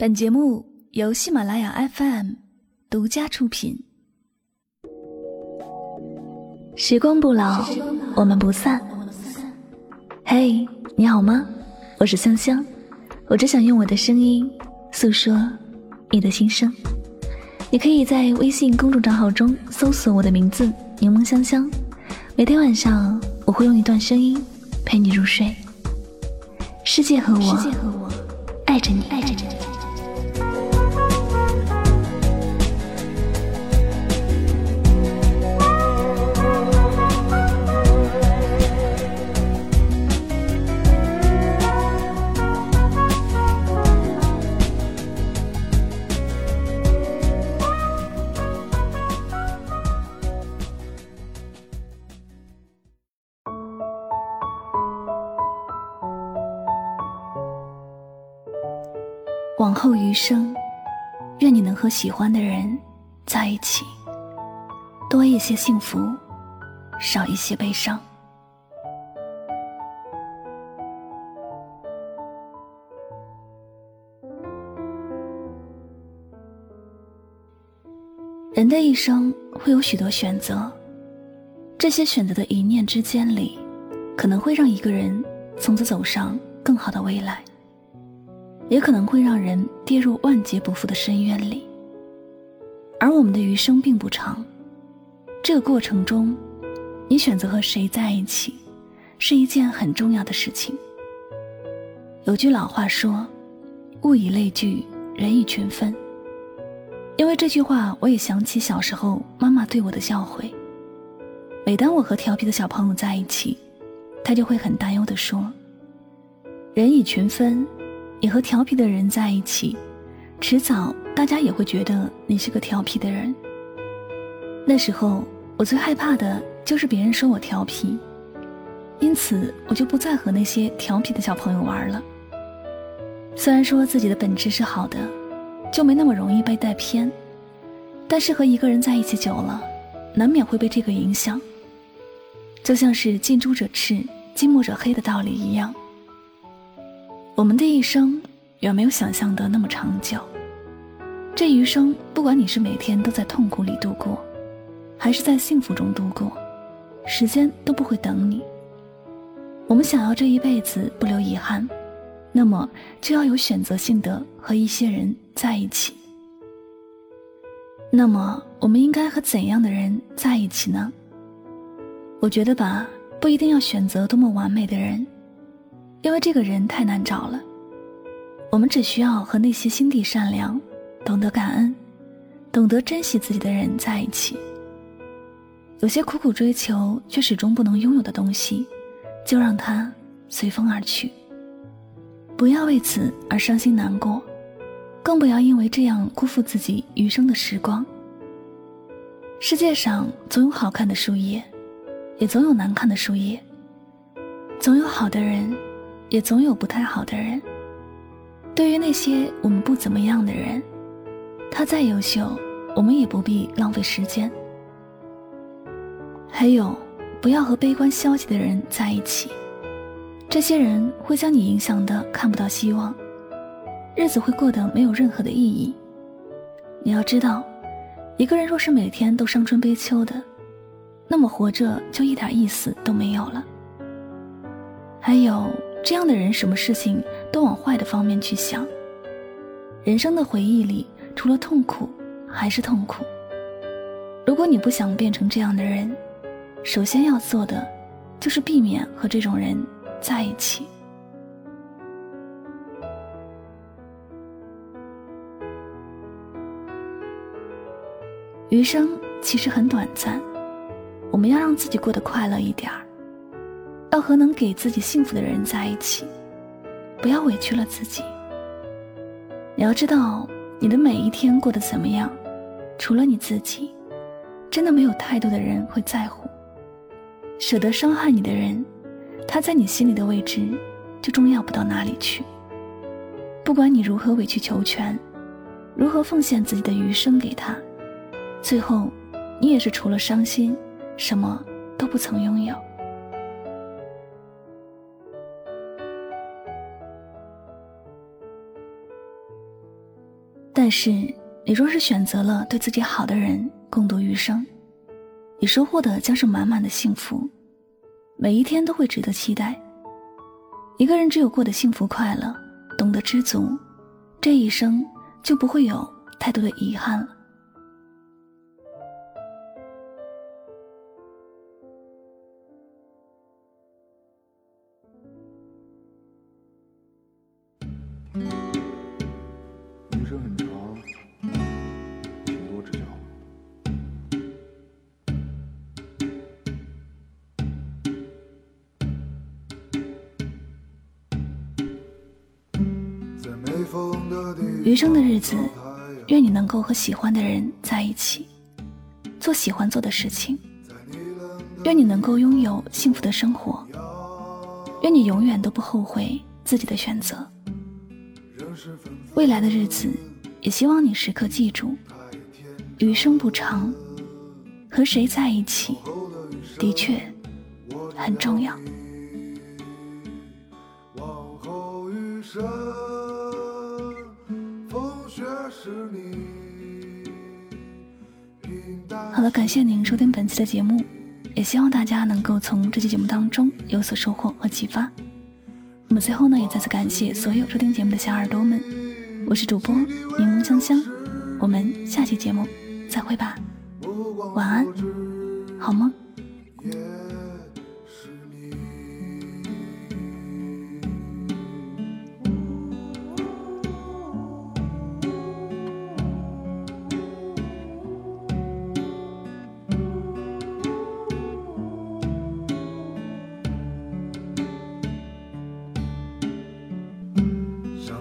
本节目由喜马拉雅 FM 独家出品。时光不老，我们不散。嘿，你好吗？我是香香，我只想用我的声音诉说你的心声。你可以在微信公众账号中搜索我的名字“柠檬香香”，每天晚上我会用一段声音陪你入睡。世界和我，爱着你，爱着你。往后余生，愿你能和喜欢的人在一起，多一些幸福，少一些悲伤。人的一生会有许多选择，这些选择的一念之间里，可能会让一个人从此走上更好的未来。也可能会让人跌入万劫不复的深渊里。而我们的余生并不长，这个过程中，你选择和谁在一起，是一件很重要的事情。有句老话说：“物以类聚，人以群分。”因为这句话，我也想起小时候妈妈对我的教诲。每当我和调皮的小朋友在一起，她就会很担忧地说：“人以群分。”你和调皮的人在一起，迟早大家也会觉得你是个调皮的人。那时候我最害怕的就是别人说我调皮，因此我就不再和那些调皮的小朋友玩了。虽然说自己的本质是好的，就没那么容易被带偏，但是和一个人在一起久了，难免会被这个影响。就像是近朱者赤，近墨者黑的道理一样。我们的一生远没有想象的那么长久。这余生，不管你是每天都在痛苦里度过，还是在幸福中度过，时间都不会等你。我们想要这一辈子不留遗憾，那么就要有选择性的和一些人在一起。那么，我们应该和怎样的人在一起呢？我觉得吧，不一定要选择多么完美的人。因为这个人太难找了，我们只需要和那些心地善良、懂得感恩、懂得珍惜自己的人在一起。有些苦苦追求却始终不能拥有的东西，就让它随风而去。不要为此而伤心难过，更不要因为这样辜负自己余生的时光。世界上总有好看的树叶，也总有难看的树叶，总有好的人。也总有不太好的人。对于那些我们不怎么样的人，他再优秀，我们也不必浪费时间。还有，不要和悲观消极的人在一起，这些人会将你影响的看不到希望，日子会过得没有任何的意义。你要知道，一个人若是每天都伤春悲秋的，那么活着就一点意思都没有了。还有。这样的人，什么事情都往坏的方面去想。人生的回忆里，除了痛苦，还是痛苦。如果你不想变成这样的人，首先要做的，就是避免和这种人在一起。余生其实很短暂，我们要让自己过得快乐一点儿。要和能给自己幸福的人在一起，不要委屈了自己。你要知道，你的每一天过得怎么样，除了你自己，真的没有太多的人会在乎。舍得伤害你的人，他在你心里的位置就重要不到哪里去。不管你如何委曲求全，如何奉献自己的余生给他，最后，你也是除了伤心，什么都不曾拥有。但是，你若是选择了对自己好的人共度余生，你收获的将是满满的幸福，每一天都会值得期待。一个人只有过得幸福快乐，懂得知足，这一生就不会有太多的遗憾了。余生的日子，愿你能够和喜欢的人在一起，做喜欢做的事情。愿你能够拥有幸福的生活。愿你永远都不后悔自己的选择。未来的日子，也希望你时刻记住：余生不长，和谁在一起，的确很重要。往后余生好了，感谢您收听本期的节目，也希望大家能够从这期节目当中有所收获和启发。那么最后呢，也再次感谢所有收听节目的小耳朵们，我是主播柠檬香香，我们下期节目再会吧，晚安，好梦。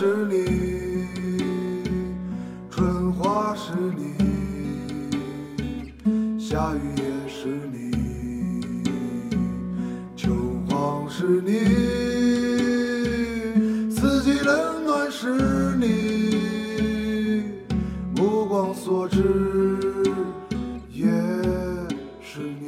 是你，春花是你，夏雨也是你，秋黄是你，四季冷暖是你，目光所至也是你。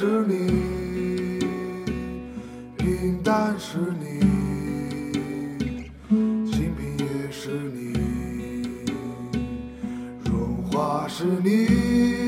是你，平淡是你，清贫也是你，荣华是你，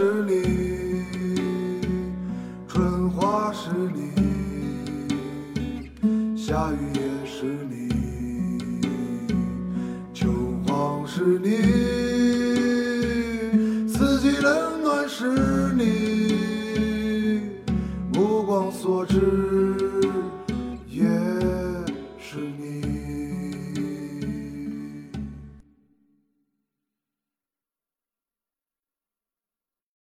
是你，春花是你，夏雨也是你，秋黄是你，四季冷暖是你。目光所至，